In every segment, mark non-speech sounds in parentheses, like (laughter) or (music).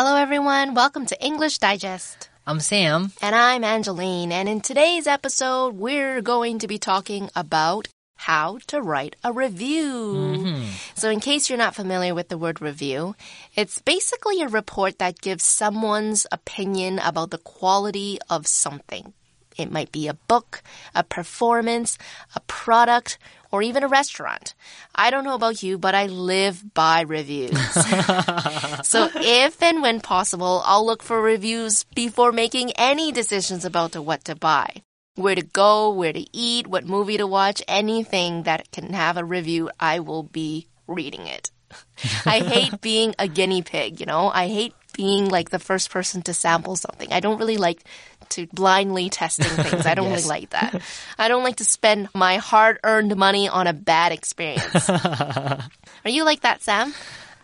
Hello, everyone. Welcome to English Digest. I'm Sam. And I'm Angeline. And in today's episode, we're going to be talking about how to write a review. Mm-hmm. So, in case you're not familiar with the word review, it's basically a report that gives someone's opinion about the quality of something. It might be a book, a performance, a product, or even a restaurant. I don't know about you, but I live by reviews. (laughs) so if and when possible, I'll look for reviews before making any decisions about what to buy. Where to go, where to eat, what movie to watch, anything that can have a review, I will be reading it. (laughs) I hate being a guinea pig, you know? I hate being like the first person to sample something. I don't really like to blindly testing (laughs) things. I don't Yes. really like that. I don't like to spend my hard earned money on a bad experience. (laughs) Are you like that, Sam?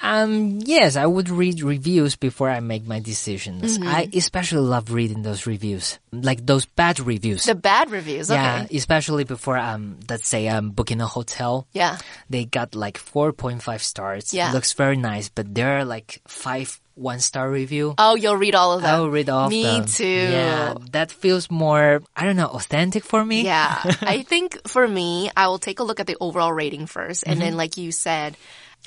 Um, yes, I would read reviews before I make my decisions. Mm-hmm. I especially love reading those reviews, like those bad reviews. The bad reviews, okay. Yeah, especially before um, let's say I'm booking a hotel. Yeah. They got like 4.5 stars. Yeah. Looks very nice, but there are like five one star review. Oh, you'll read all of them. I'll read all of Me them. too. Yeah, that feels more, I don't know, authentic for me. Yeah. (laughs) I think for me, I will take a look at the overall rating first. And then, like you said,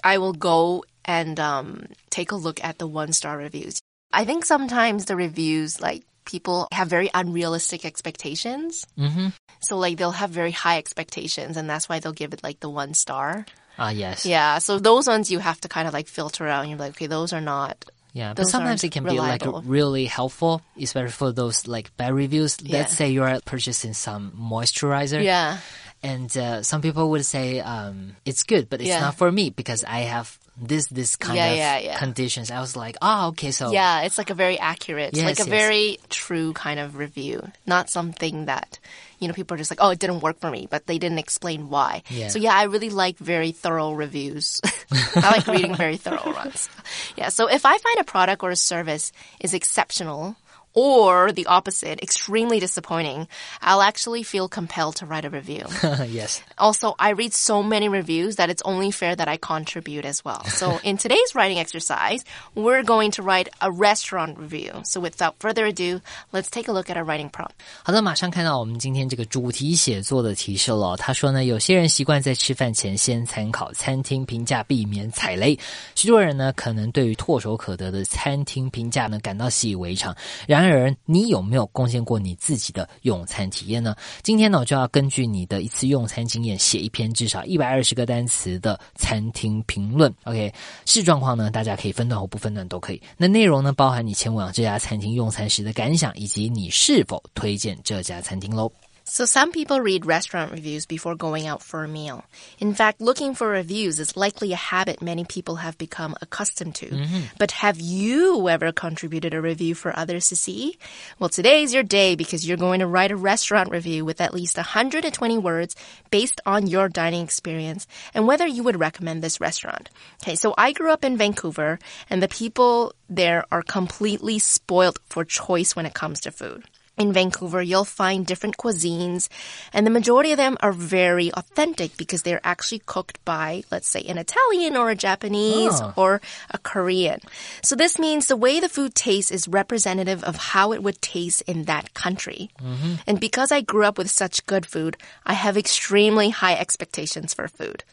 I will go and um, take a look at the one star reviews. I think sometimes the reviews, like, people have very unrealistic expectations. Mm-hmm. So, like, they'll have very high expectations, and that's why they'll give it, like, the one star. Ah, yes. Yeah. So, those ones you have to kind of, like, filter out. And you're like, okay, those are not. Yeah, but sometimes it can be like really helpful, especially for those like bad reviews. Yeah. Let's say you're purchasing some moisturizer. Yeah. And uh, some people would say um, it's good, but it's Yeah. not for me because I have this this kind Yeah, of yeah, yeah. conditions. I was like, oh, okay, so Yeah, it's like a very accurate, Yes, like a yes. very true kind of review. Not something that, you know, people are just like, oh, it didn't work for me, but they didn't explain why. So yeah, I really like very thorough reviews. (laughs) I like reading very thorough ones. Yeah. So if I find a product or a service is exceptional, or the opposite, extremely disappointing, I'll actually feel compelled to write a review. (laughs) yes. Also, I read so many reviews that it's only fair that I contribute as well. So (laughs) in today's writing exercise, we're going to write a restaurant review. So without further ado, let's take a look at our writing prompt. 好的，马上看到我们今天这个主题写作的提示了。他说呢，有些人习惯在吃饭前先参考餐厅评价，避免踩雷。许多人呢，可能对于唾手可得的餐厅评价呢感到习以为常。然而， 人你有没有贡献过你自己的用餐体验呢？今天呢，我就要根据你的一次用餐经验，写一篇至少一百二十个单词的餐厅评论。OK，视状况呢，大家可以分段或不分段都可以。那内容呢，包含你前往这家餐厅用餐时的感想，以及你是否推荐这家餐厅喽。So some people read restaurant reviews before going out for a meal. In fact, looking for reviews is likely a habit many people have become accustomed to. Mm-hmm. But have you ever contributed a review for others to see? Well, today's your day because you're going to write a restaurant review with at least 120 words based on your dining experience and whether you would recommend this restaurant. Okay, so I grew up in Vancouver and the people there are completely spoiled for choice when it comes to food. In Vancouver, you'll find different cuisines, and the majority of them are very authentic because they're actually cooked by, let's say, an Italian or a Japanese Oh. or a Korean. So this means the way the food tastes is representative of how it would taste in that country. Mm-hmm. And because I grew up with such good food, I have extremely high expectations for food.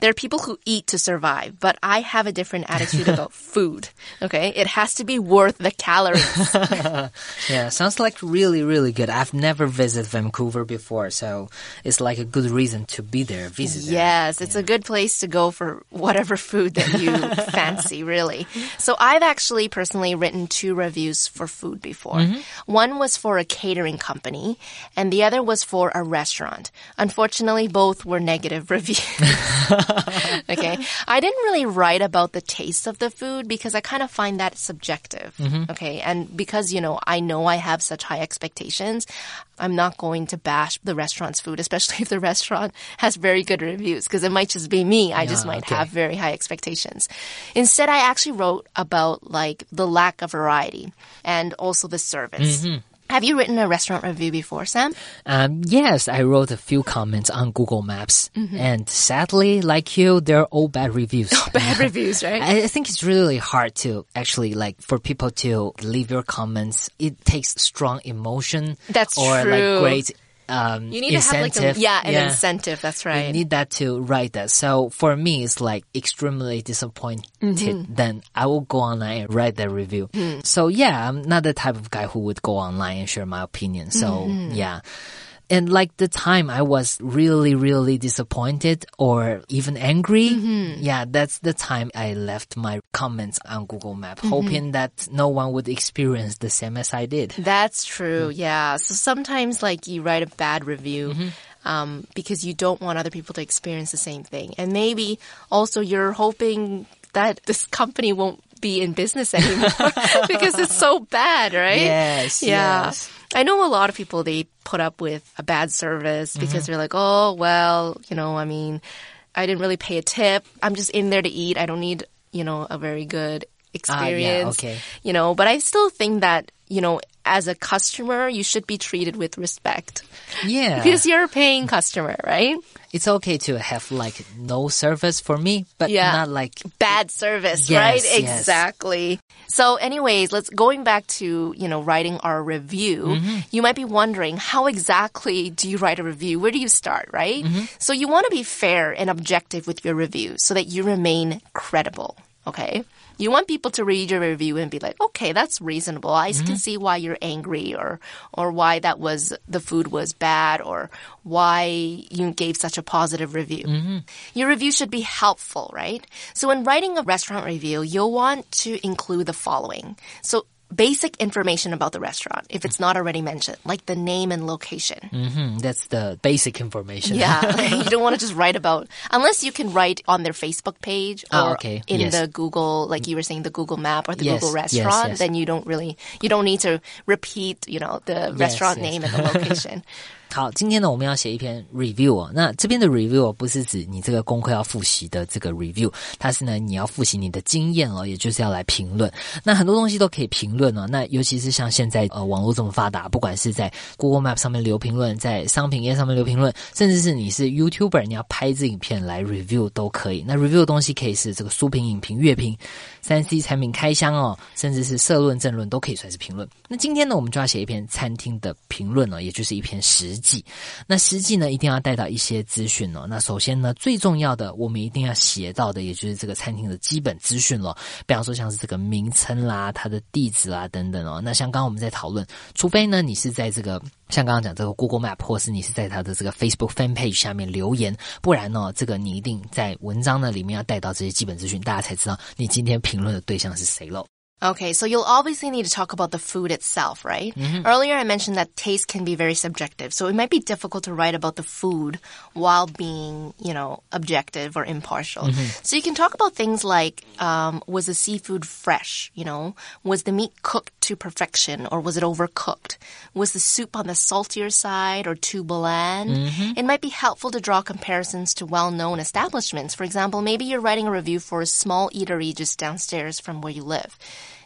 There are people who eat to survive, but I have a different attitude about (laughs) food. Okay? It has to be worth the calories. (laughs) Yeah, sounds like really, really good. I've never visited Vancouver before, so it's like a good reason to be there, visit there. Yes, it's a good place to go for whatever food that you (laughs) fancy, really. So I've actually personally written two reviews for food before. Mm-hmm. One was for a catering company, and the other was for a restaurant. Unfortunately, both were negative (laughs) reviews. (laughs) okay. I didn't really write about the taste of the food because I kind of find that subjective. Mm-hmm. Okay. And because, you know, I know I have such high expectations, I'm not going to bash the restaurant's food, especially (laughs) if the restaurant has very good reviews, because it might just be me. I just Yeah, might okay. have very high expectations. Instead, I actually wrote about like the lack of variety and also the service. Mm-hmm. Have you written a restaurant review before, Sam? Um, yes, I wrote a few comments on Google Maps, Mm-hmm. and sadly, like you, they're all bad reviews. (laughs) Bad (laughs) reviews, right? I I think it's really hard to actually like for people to leave your comments. It takes strong emotion. That's or true. like great um You need to have like incentive. a yeah, an incentive. That's right. You need that to write that. So for me, it's like extremely disappointed. Mm-hmm. Then I will go online and write that review. Hmm. So yeah, I'm not the type of guy who would go online and share my opinion. So Mm-hmm. yeah. And like the time I was really, really disappointed or even angry. Mm-hmm. Yeah, that's the time I left my comments on Google Map, Mm-hmm. hoping that no one would experience the same as I did. That's true. Yeah. So sometimes, like, you write a bad review. Um, because you don't want other people to experience the same thing. And maybe also you're hoping that (laughs) this company won't be in business anymore (laughs) (laughs) because it's so bad, right? Yes, Yeah. yes. I know a lot of people, they put up with a bad service because mm-hmm. they're like, oh, well, you know, I mean, I didn't really pay a tip. I'm just in there to eat. I don't need, you know, a very good ah, experience. okay. You know, but I still think that, you know, as a customer, you should be treated with respect Yeah. because you're a paying customer, right? it's okay to have like no service for me, but Yeah. not like bad service, Yes, right? yes. Exactly. So anyways, let's going back to, you know, writing our review. Mm-hmm. You might be wondering how exactly do you write a review? Where do you start, right? Mm-hmm. So you want to be fair and objective with your review so that you remain credible, okay? You want people to read your review and be like, okay, that's reasonable. I Mm-hmm. can see why you're angry or, or why that was, the food was bad or why you gave such a positive review. Your review should be helpful, right? So when writing a restaurant review, you'll want to include the following. So basic information about the restaurant, if it's not already mentioned, like the name and location. hmm, that's the basic information. Yeah, (laughs) (laughs) you don't want to just write about unless you can write on their Facebook page or Ah, okay. in Yes. the Google, like you were saying, the Google Map or the Yes, Google Restaurant. yes. Then you don't really, you don't need to repeat, you know, the restaurant name and the location. (laughs) 好，今天呢，我们要写一篇 review 啊。那这边的 review 不是指你这个功课要复习的这个 review，它是呢你要复习你的经验哦，也就是要来评论。那很多东西都可以评论哦。那尤其是像现在呃网络这么发达，不管是在 Google Map 上面留评论，在商品页上面留评论，甚至是你是 YouTuber，你要拍这影片来 review 都可以。那 review 的东西可以是这个书评、影评、乐评、三 C 产品开箱哦，甚至是社论、政论都可以算是评论。那今天呢，我们就要写一篇餐厅的评论哦，也就是一篇实记。那实际呢，一定要带到一些资讯哦。那首先呢，最重要的，我们一定要写到的，也就是这个餐厅的基本资讯咯。比方说像是这个名称啦、它的地址啦等等哦。那像刚刚我们在讨论，除非呢你是在这个像刚刚讲这个 Google Map，或是你是在它的这个 Facebook Fan Page 下面留言，不然呢，这个你一定在文章呢里面要带到这些基本资讯，大家才知道你今天评论的对象是谁喽。Okay, so you'll obviously need to talk about the food itself, right? Earlier I mentioned that taste can be very subjective, so it might be difficult to write about the food while being, you know, objective or impartial. So you can talk about things like, um, was the seafood fresh? You know, was the meat cooked to perfection or was it overcooked? Was the soup on the saltier side or too bland? Mm-hmm. It might be helpful to draw comparisons to well-known establishments. For example, maybe you're writing a review for a small eatery just downstairs from where you live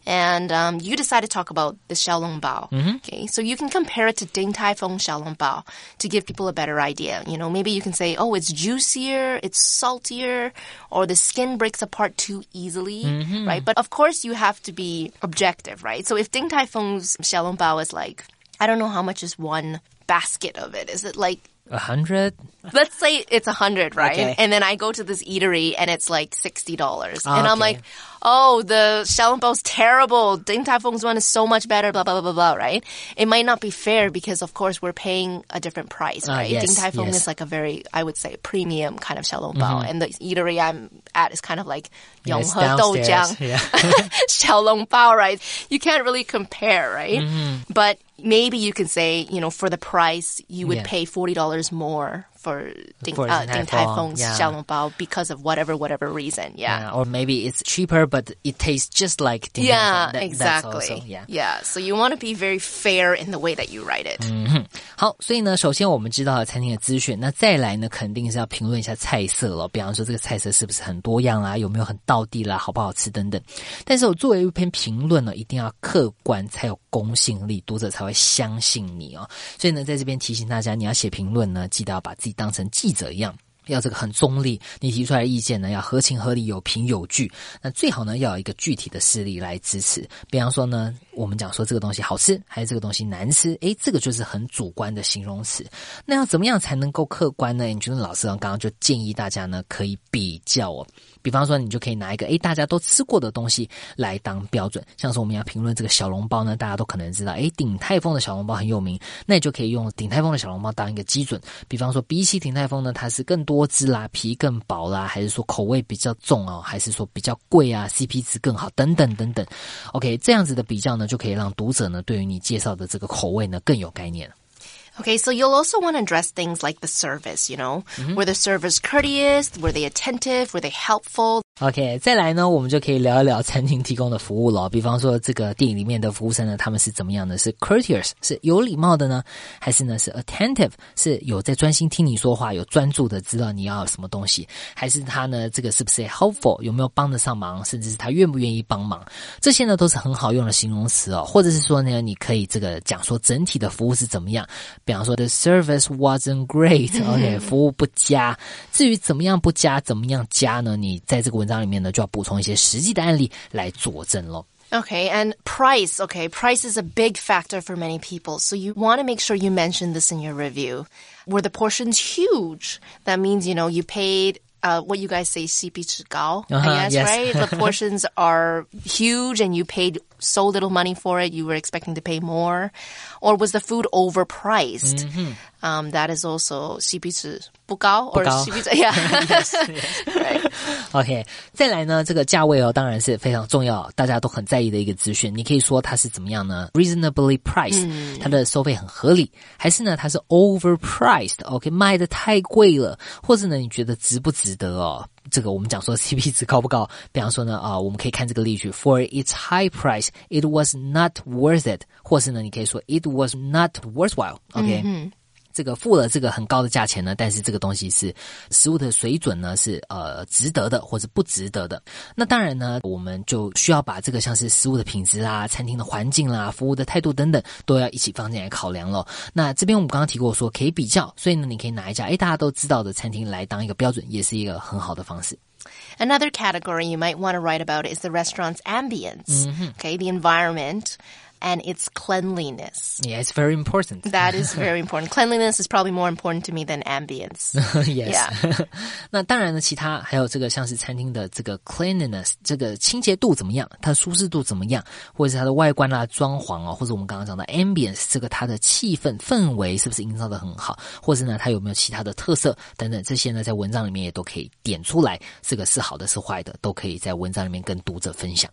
and um, you decide to talk about the xiaolong bao. Okay, so you can compare it to Ding Tai Fung xiaolong bao to give people a better idea. You know, maybe you can say, oh, it's juicier, it's saltier, or the skin breaks apart too easily, right? But of course, you have to be objective, right? So if Ding Tai Fung's xiaolong bao is like, I don't know how much is one basket of it. Is it like A hundred? let's say it's a hundred, right? Okay. And then I go to this eatery and it's like sixty dollars, Ah, and I'm okay. like, oh, the Xiaolongbao's terrible. Ding Tai Fung's one is so much better. Blah blah blah blah blah. Right? It might not be fair because of course we're paying a different price, Ah, right? yes, Ding Tai Fung yes. is like a very, I would say, premium kind of Xiaolongbao, Mm-hmm. and the eatery I'm at is kind of like Yonghe downstairs. Doujiang. Yeah. (laughs) Xiaolongbao, right? You can't really compare, right? Mm-hmm. But maybe you can say, you know, for the price, you would Yeah. pay $40 more for Ding, for uh, Ding Tai Fung's yeah. Xiaolongbao because of whatever whatever reason. Yeah. yeah. or maybe it's cheaper, but it tastes just like Ding Yeah, Th exactly. Also, yeah, yeah. So you want to be very fair in the way that you write it. Mm-hmm. 嗯哼，好，所以呢，首先我们知道了餐厅的资讯，那再来呢，肯定是要评论一下菜色了。比方说这个菜色是不是很多样啦，有没有很到地啦，好不好吃等等。但是我作为一篇评论呢，一定要客观才有公信力，读者才会相信你哦。所以呢，在这边提醒大家，你要写评论呢，记得要把自己。当成记者一样。要这个很中立，你提出来的意见呢要合情合理、有凭有据。那最好呢要有一个具体的事例来支持。比方说呢，我们讲说这个东西好吃，还是这个东西难吃，诶，这个就是很主观的形容词。那要怎么样才能够客观呢？你觉得老师刚刚就建议大家呢可以比较哦。比方说，你就可以拿一个诶大家都吃过的东西来当标准，像是我们要评论这个小笼包呢，大家都可能知道，诶鼎泰丰的小笼包很有名，那你就可以用鼎泰丰的小笼包当一个基准。比方说，比起鼎泰丰呢，它是更多汁啦，皮更薄啦，还是说口味比较重哦，还是说比较贵啊，CP 值更好等等等等。OK，这样子的比较呢，就可以让读者呢对于你介绍的这个口味呢更有概念。Okay, so you'll also want to address things like the service, you know? Were the servers courteous? Were they attentive? Were they helpful? OK，再来呢，我们就可以聊一聊餐厅提供的服务了。比方说，这个电影里面的服务生呢，他们是怎么样的？是 courteous，是有礼貌的呢，还是呢是 attentive，是有在专心听你说话，有专注的知道你要什么东西？还是他呢，这个是不是 helpful，有没有帮得上忙，甚至是他愿不愿意帮忙？这些呢都是很好用的形容词哦，或者是说呢，你可以这个讲说整体的服务是怎么样。比方说，the service wasn't great，OK，(laughs) 服务不佳。至于怎么样不佳，怎么样加呢？你在这个文章里面呢，就要补充一些实际的案例来佐证喽。Okay, and price. Okay, price is a big factor for many people. So you want to make sure you mention this in your review. Were the portions huge? That means, you know, you paid uh, what you guys say, CP 值高, uh -huh, I uh-huh, guess, yes. right? (laughs) The portions are huge and you paid so little money for it, you were expecting to pay more? Or was the food overpriced? Mm-hmm. Um, that is also CP 值不高 or CP 值 yeah yes, yes. (laughs) OK priced，、嗯、它的收费很合理，还是呢它是 overpriced？OK，、okay, 卖的太贵了，或者呢你觉得值不值得哦？这个我们讲说 (laughs) CP 值高不高？比方说呢，啊、我们可以看这个例句，For its high price, it was not worth it，或是呢，你可以说 It was not worthwhile。OK，、 这个付了这个很高的价钱呢，但是这个东西是食物的水准呢是呃值得的或者不值得的。那当然呢，我们就需要把这个像是食物的品质啦、餐厅的环境啦、服务的态度等等，都要一起放进来考量咯。那这边我们刚刚提过说可以比较，所以呢，你可以拿一家哎大家都知道的餐厅来当一个标准，也是一个很好的方式。Another category you might want to write about is the restaurant's ambience. Okay, the environment and its cleanliness. Yeah, it's very important. That is (laughs) very important. Cleanliness is probably more important to me than ambience. (laughs) yes， Yeah. (laughs) 那当然呢，其他还有这个像是餐厅的这个 cleanliness，这个清洁度怎么样，它的舒适度怎么样，或者是它的外观啦、装潢哦，或者我们刚刚讲的 ambience，这个它的气氛氛围是不是营造的很好，或是呢它有没有其他的特色等等，这些呢在文章里面也都可以点出来，这个是好的是坏的，都可以在文章里面跟读者分享。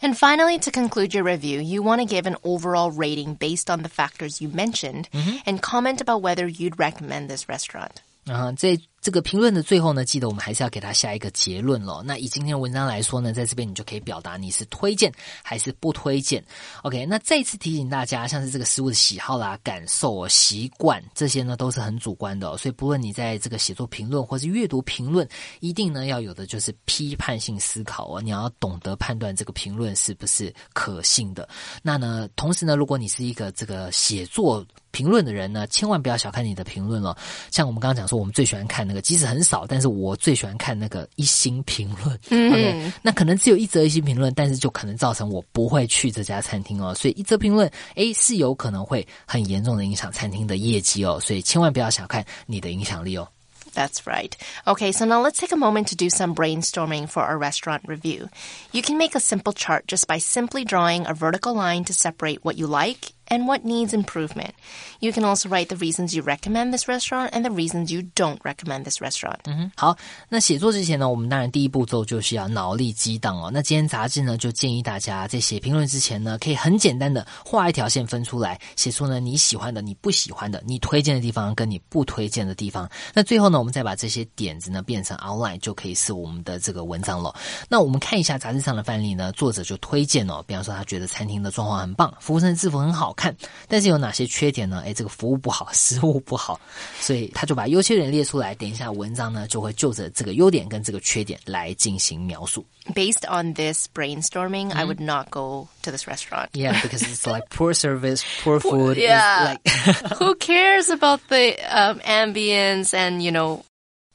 And finally, to conclude your review, you want to give an overall rating based on the factors you mentioned mm-hmm. and comment about whether you'd recommend this restaurant. 啊，在这个评论的最后呢，记得我们还是要给他下一个结论咯。那以今天的文章来说呢，在这边你就可以表达你是推荐还是不推荐。OK，那再一次提醒大家，像是这个食物的喜好啦、感受、哦、习惯这些呢，都是很主观的、所以不论你在这个写作评论或是阅读评论，一定呢要有的就是批判性思考哦，你要懂得判断这个评论是不是可信的。那呢，同时呢，如果你是一个这个写作评论的人呢，千万不要小看你的评论了。像我们刚刚讲说，我们最喜欢看那个，即使很少，但是我最喜欢看那个一星评论。OK，那可能只有一则一星评论，但是就可能造成我不会去这家餐厅哦。所以一则评论，诶，是有可能会很严重的影响餐厅的业绩哦。所以千万不要小看你的影响力哦。 That's right. Okay, so now let's take a moment to do some brainstorming for our restaurant review. You can make a simple chart just by simply drawing a vertical line to separate what you like and what needs improvement. You can also write the reasons you recommend this restaurant and the reasons you don't recommend this restaurant. 嗯，好，那写作之前呢，我们当然第一步骤就是要脑力激荡哦。那今天杂志呢就建议大家在写评论之前呢，可以很简单的画一条线分出来，写出呢你喜欢的、你不喜欢的、你推荐的地方跟你不推荐的地方。那最后呢，我们再把这些点子呢变成 outline，就可以是我们的这个文章了。那我们看一下杂志上的范例呢，作者就推荐哦，比方说他觉得餐厅的状况很棒，服务生的制服很好 看，但是有哪些缺点呢？哎，这个服务不好，食物不好，所以他就把优缺点列出来。等一下文章呢就会就着这个优点跟这个缺点来进行描述。 (laughs) Based on this brainstorming, I would not go to this restaurant. Yeah, because it's like (laughs) poor service, poor food. it's Yeah. like (laughs) Who cares about the um, ambience and, you know,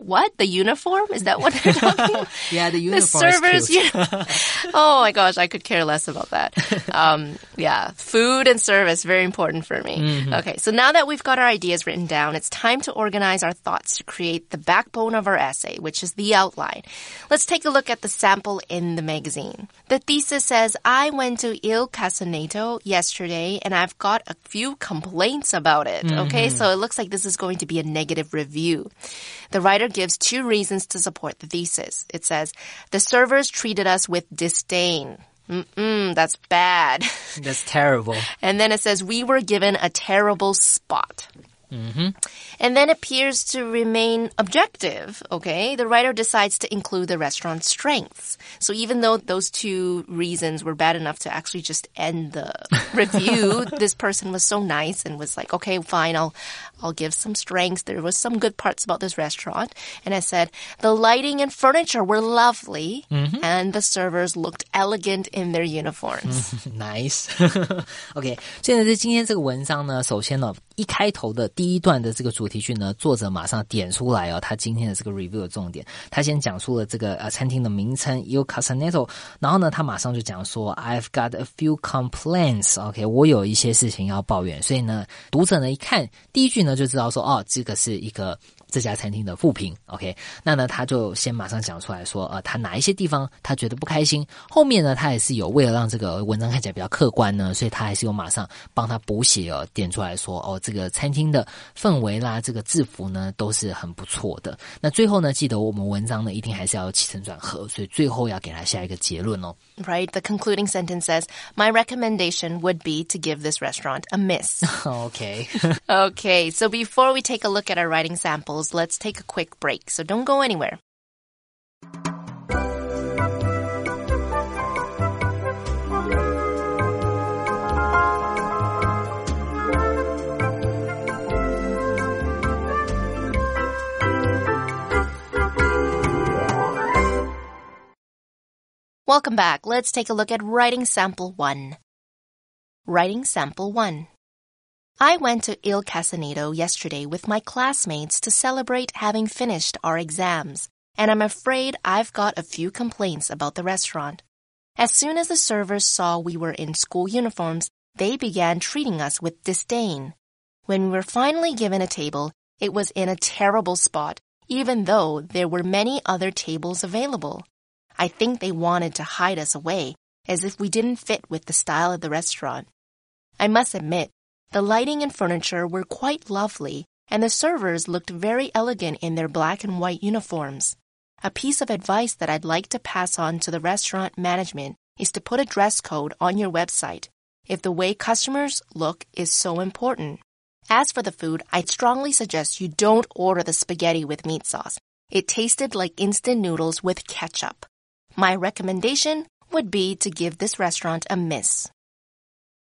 what? The uniform? Is that what they're talking (laughs) about? yeah, the the uniform is servers, you (laughs) oh my gosh, I could care less about that. Um, yeah, food and service, very important for me. Mm-hmm. Okay, so now that we've got our ideas written down, it's time to organize our thoughts to create the backbone of our essay, which is the outline. Let's take a look at the sample in the magazine. The thesis says, I went to Il Casaneto yesterday and I've got a few complaints about it. Okay, so it looks like this is going to be a negative review. The writer gives two reasons to support the thesis. It says, the servers treated us with disdain. Mm-mm, that's bad. (laughs) That's terrible. And then it says, we were given a terrible spot. And then appears to remain objective, okay? The writer decides to include the restaurant's strengths. So even though those two reasons were bad enough to actually just end the (laughs) review, this person was so nice and was like, okay, fine, I'll, I'll give some strengths. There was some good parts about this restaurant. And I said, the lighting and furniture were lovely and the servers looked elegant in their uniforms. (laughs) Nice. (laughs) OK，所以呢，在今天这个文章呢，首先呢， 一开头的第一段的这个主题句呢，作者马上点出来哦，他今天的这个 review 的重点，他先讲述了这个呃餐厅的名称 Il Casaneto，然后呢，他马上就讲说 I've got a few complaints，OK，、我有一些事情要抱怨，所以呢，读者呢一看第一句呢就知道说哦，这个是一个。这家餐厅的负评，OK，那呢，他就先马上讲出来说，呃，他哪一些地方他觉得不开心。后面呢，他也是有为了让这个文章看起来比较客观呢，所以他还是有马上帮他补写哦，点出来说，哦，这个餐厅的氛围啦，这个制服呢都是很不错的。那最后呢，记得我们文章呢一定还是要起承转合，所以最后要给他下一个结论哦。right? The concluding sentence says, My recommendation would be to give this restaurant a miss. (laughs) OK，okay, (laughs) so before we take a look at our writing let's take a quick break. So don't go anywhere. Welcome back. Let's take a look at writing sample one. Writing sample one. I went to Il Casanito yesterday with my classmates to celebrate having finished our exams, and I'm afraid I've got a few complaints about the restaurant. As soon as the servers saw we were in school uniforms, they began treating us with disdain. When we were finally given a table, it was in a terrible spot, even though there were many other tables available. I think they wanted to hide us away, as if we didn't fit with the style of the restaurant. I must admit, the lighting and furniture were quite lovely, and the servers looked very elegant in their black and white uniforms. A piece of advice that I'd like to pass on to the restaurant management is to put a dress code on your website if the way customers look is so important. As for the food, I'd strongly suggest you don't order the spaghetti with meat sauce. It tasted like instant noodles with ketchup. My recommendation would be to give this restaurant a miss.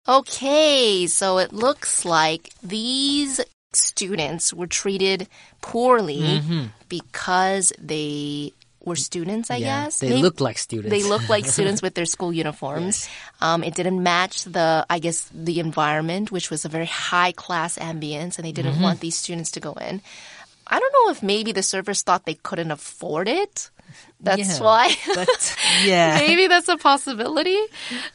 Okay, so it looks like these students were treated poorly because they were students, I yeah, guess. they Maybe- look like students. they look like (laughs) students with their school uniforms. Um, it didn't match the, I guess, the environment, which was a very high class ambience, and they didn't want these students to go in. I don't know if maybe the servers thought they couldn't afford it. That's Yeah, why. But (laughs) yeah. Maybe that's a possibility.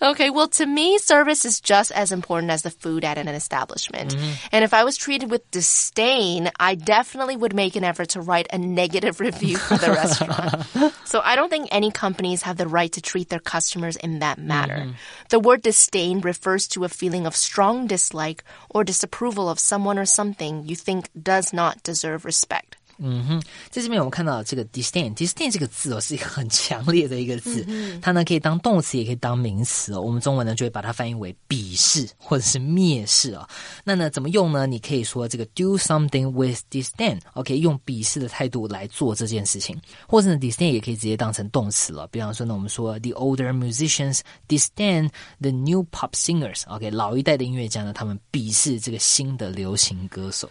Okay, well, to me, service is just as important as the food at an establishment. Mm-hmm. And if I was treated with disdain, I definitely would make an effort to write a negative (laughs) review for the restaurant. (laughs) So I don't think any companies have the right to treat their customers in that manner. Mm-hmm. The word disdain refers to a feeling of strong dislike or disapproval of someone or something you think does not deserve respect. 在这边我们看到这个 disdain，disdain 这个字哦是一个很强烈的一个字，它呢可以当动词，也可以当名词哦。我们中文呢就会把它翻译为鄙视或者是蔑视哦。那呢怎么用呢？你可以说这个 do something with disdain，OK，、用鄙视的态度来做这件事情，或者呢 disdain 也可以直接当成动词了。比方说呢，我们说 the older musicians disdain the new pop singers，OK，、老一代的音乐家呢，他们鄙视这个新的流行歌手。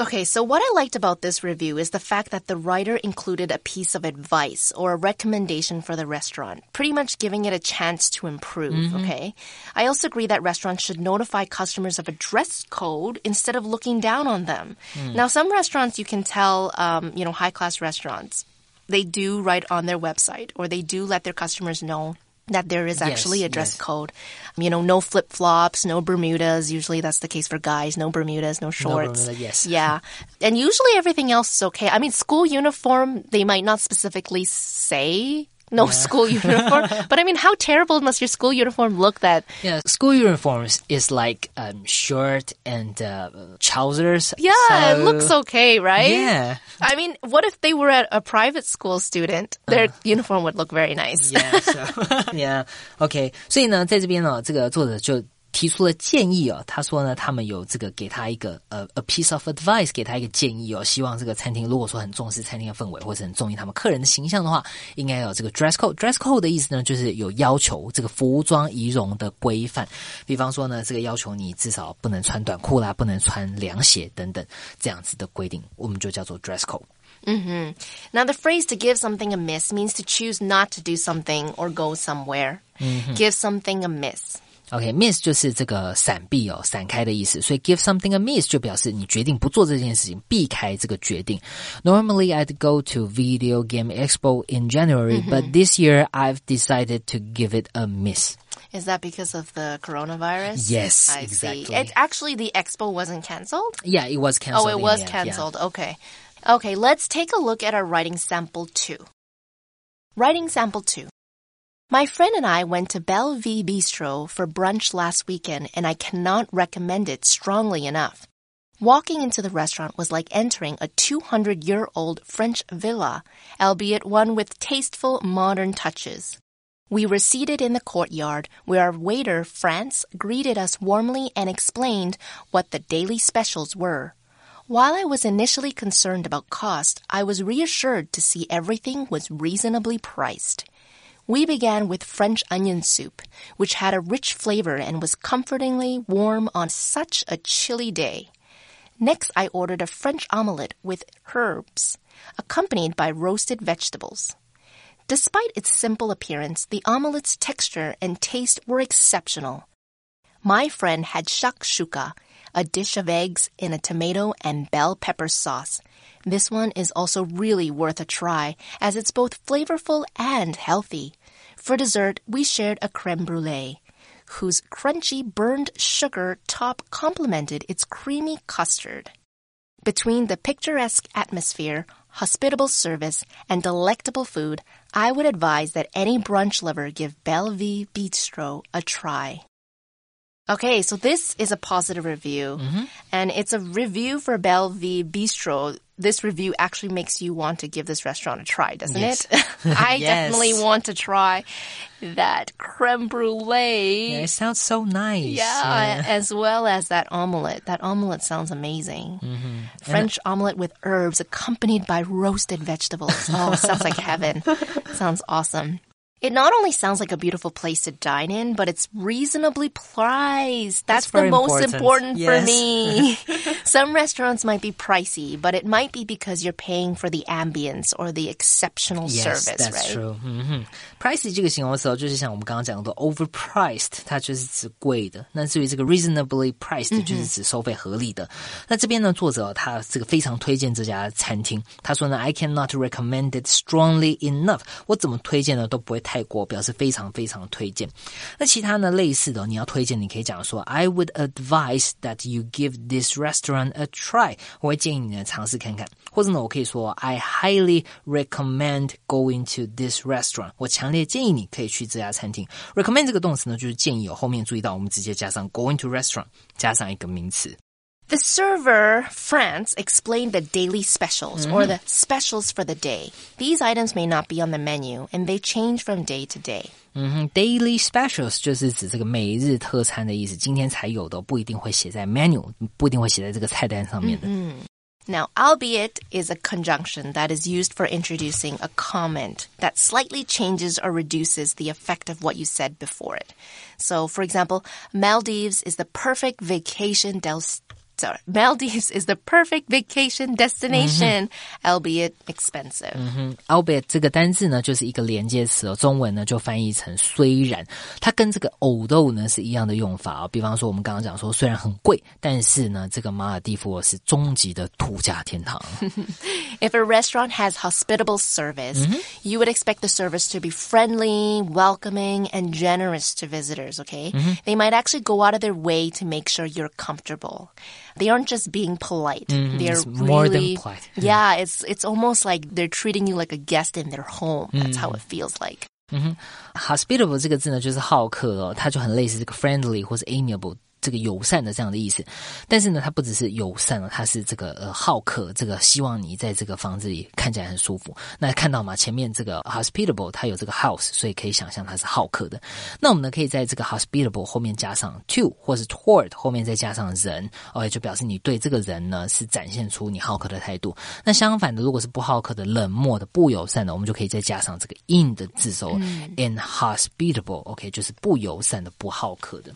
Okay, so what I liked about this review is the fact that the writer included a piece of advice or a recommendation for the restaurant, pretty much giving it a chance to improve, okay? I also agree that restaurants should notify customers of a dress code instead of looking down on them. Now, some restaurants you can tell, um, you know, high class restaurants, they do write on their website or they do let their customers know that there is actually a dress yes. code. Um, you know, no flip flops, no Bermudas. Usually that's the case for guys. No Bermudas, no shorts. Bermuda, yes. Yeah. And usually everything else is okay. I mean, school uniform, they might not specifically say no school (laughs) uniform, but I mean, how terrible must your school uniform look that, Yeah, school uniforms is like um, shirt and uh, trousers. yeah, it So- looks okay, right? Yeah. I mean, what if they were at a private school student? Their uniform would look very nice. Yeah, so, (laughs) yeah, OK。所以呢，在这边呢，这个作者就 提出了建议哦。他说呢，他们有这个给他一个呃 a piece of advice，给他一个建议哦。希望这个餐厅如果说很重视餐厅的氛围，或者很重视他们客人的形象的话，应该有这个 dress code。dress code 的意思呢，就是有要求这个服装仪容的规范。比方说呢，这个要求你至少不能穿短裤啦，不能穿凉鞋等等这样子的规定，我们就叫做 dress code。 Now, the phrase to give something a miss means to choose not to do something or go somewhere. Give something a miss. OK，miss、就是这个闪避哦，闪开的意思。所以 give something a miss 就表示你决定不做这件事情，避开这个决定。Normally I'd go to Video Game Expo in January, but this year I've decided to give it a miss. Is that because of the coronavirus? Yes, I see. exactly. It, actually, the expo wasn't canceled? Yeah, it was canceled. Oh, it in was the end, yeah. canceled. Okay. Okay, let's take a look at our writing sample two. Writing sample two. My friend and I went to Bellevue Bistro for brunch last weekend and I cannot recommend it strongly enough. Walking into the restaurant was like entering a 200 year old French villa, albeit one with tasteful modern touches. We were seated in the courtyard where our waiter, France, greeted us warmly and explained what the daily specials were. While I was initially concerned about cost, I was reassured to see everything was reasonably priced. We began with French onion soup, which had a rich flavor and was comfortingly warm on such a chilly day. Next, I ordered a French omelette with herbs, accompanied by roasted vegetables. Despite its simple appearance, the omelette's texture and taste were exceptional. My friend had shakshuka, a dish of eggs in a tomato and bell pepper sauce. This one is also really worth a try as it's both flavorful and healthy. For dessert, we shared a creme brulee, whose crunchy burned sugar top complemented its creamy custard. Between the picturesque atmosphere, hospitable service, and delectable food, I would advise that any brunch lover give Bellevue Bistro a try. Okay, so this is a positive review, mm-hmm. and it's a review for Bellevue Bistro. This review actually makes you want to give this restaurant a try, doesn't Yes. it? (laughs) I (laughs) Yes. definitely want to try that creme brulee. Yeah, it sounds so nice. Yeah, as well as that omelet. That omelet sounds amazing. Mm-hmm. French omelet with herbs accompanied by roasted vegetables. Oh, sounds like heaven. (laughs) sounds awesome. It not only sounds like a beautiful place to dine in, but it's reasonably priced. That's, That's the most important. important Yes. for me. (laughs) Some restaurants might be pricey, but it might be because you're paying for the ambience or the exceptional Yes, service, that's right? true. 嗯哼，pricey 这个形容词哦，就是像我们刚刚讲的 overpriced，它就是指贵的。那至于这个 reasonably priced，就是指收费合理的。那这边呢，作者哦他这个非常推荐这家餐厅。他说呢，I cannot recommend it strongly enough。我怎么推荐呢都不会太 过，表示非常非常推荐。那其他呢类似的，你要推荐，你可以讲说，I would advise that you give this restaurant a try。我会建议你呢尝试看看，或者呢，我可以说，I highly recommend going to this restaurant。我强烈建议你可以去这家餐厅。recommend 这个动词呢，就是建议哦，后面注意到我们直接加上 going to restaurant，加上一个名词。The server, France, explained the daily specials or the specials for the day. These items may not be on the menu and they change from day to day. 嗯哼，daily specials 就是指这个每日特餐的意思，今天才有的，不一定会写在 menu，不一定会写在这个菜单上面的。 Now, albeit is a conjunction that is used for introducing a comment that slightly changes or reduces the effect of what you said before it. So, for example, Maldives is the perfect vacation del- sorry, Maldives is the perfect vacation destination, albeit expensive. 嗯，albeit 这个单字呢，就是一个连接词哦，中文呢就翻译成虽然，它跟这个 although 呢是一样的用法哦。比方说，我们刚刚讲说，虽然很贵，但是呢，这个马尔蒂夫是终极的度假天堂。 If (laughs) a restaurant has hospitable service, you would expect the service to be friendly, welcoming, and generous to visitors, okay? They might actually go out of their way to make sure you're comfortable. They aren't just being polite. They're it's more than really, polite. Yeah, it's it's almost like they're treating you like a guest in their home. That's how it feels like. hospitable 这个字呢，就是好客哦，它就很类似这个 friendly 或是 amiable 这个友善的这样的意思。但是呢，它不只是友善了，它是这个呃好客，这个希望你在这个房子里看起来很舒服。那看到吗？前面这个 hospitable 它有这个 house，所以可以想象它是好客的。那我们呢，可以在这个 hospitable 后面加上 to 或是 toward 后面再加上人，哦，也就表示你对这个人呢是展现出你好客的态度。那相反的，如果是不好客的、冷漠的、不友善的，我们就可以再加上这个 in 的字首、inhospitable，OK，、就是不友善的、不好客的。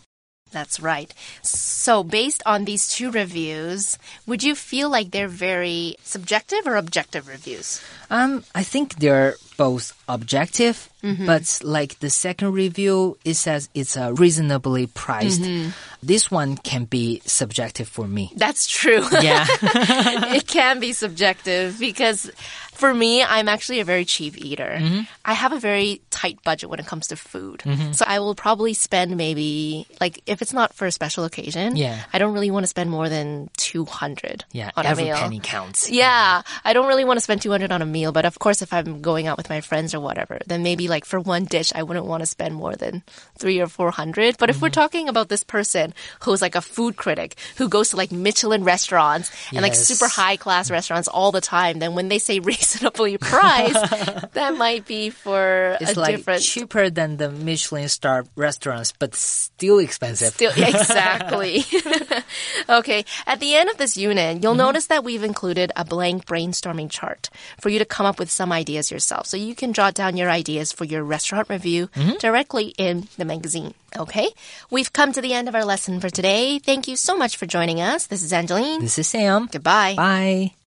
That's right. So, based on these two reviews, would you feel like they're very subjective or objective reviews? Um, I think they're both objective, but like the second review, it says it's uh, reasonably priced. This one can be subjective for me. That's true. Yeah. (laughs) it can be subjective because for me, I'm actually a very cheap eater. Mm-hmm. I have a very tight budget when it comes to food. So I will probably spend maybe, like, if it's not for a special occasion, Yeah. I don't really want to spend more than 200 yeah, on every a meal. penny counts. (laughs) Yeah, I don't really want to spend 200 on a meal, but of course, if I'm going out with my friends or whatever, then maybe like for one dish, I wouldn't want to spend more than three or 400. But if we're talking about this person who's like a food critic who goes to like Michelin restaurants and like super high class restaurants all the time, then when they say (laughs) reasonably (laughs) priced, that might be for It's a like different. cheaper than the Michelin star restaurants, but still expensive. Still, (laughs) exactly. (laughs) okay. At the end of this unit, you'll mm-hmm. notice that we've included a blank brainstorming chart for you to come up with some ideas yourself. So you can jot down your ideas for your restaurant review mm-hmm. directly in the magazine. Okay. We've come to the end of our lesson for today. Thank you so much for joining us. This is Angeline. this is Sam. Goodbye. Bye.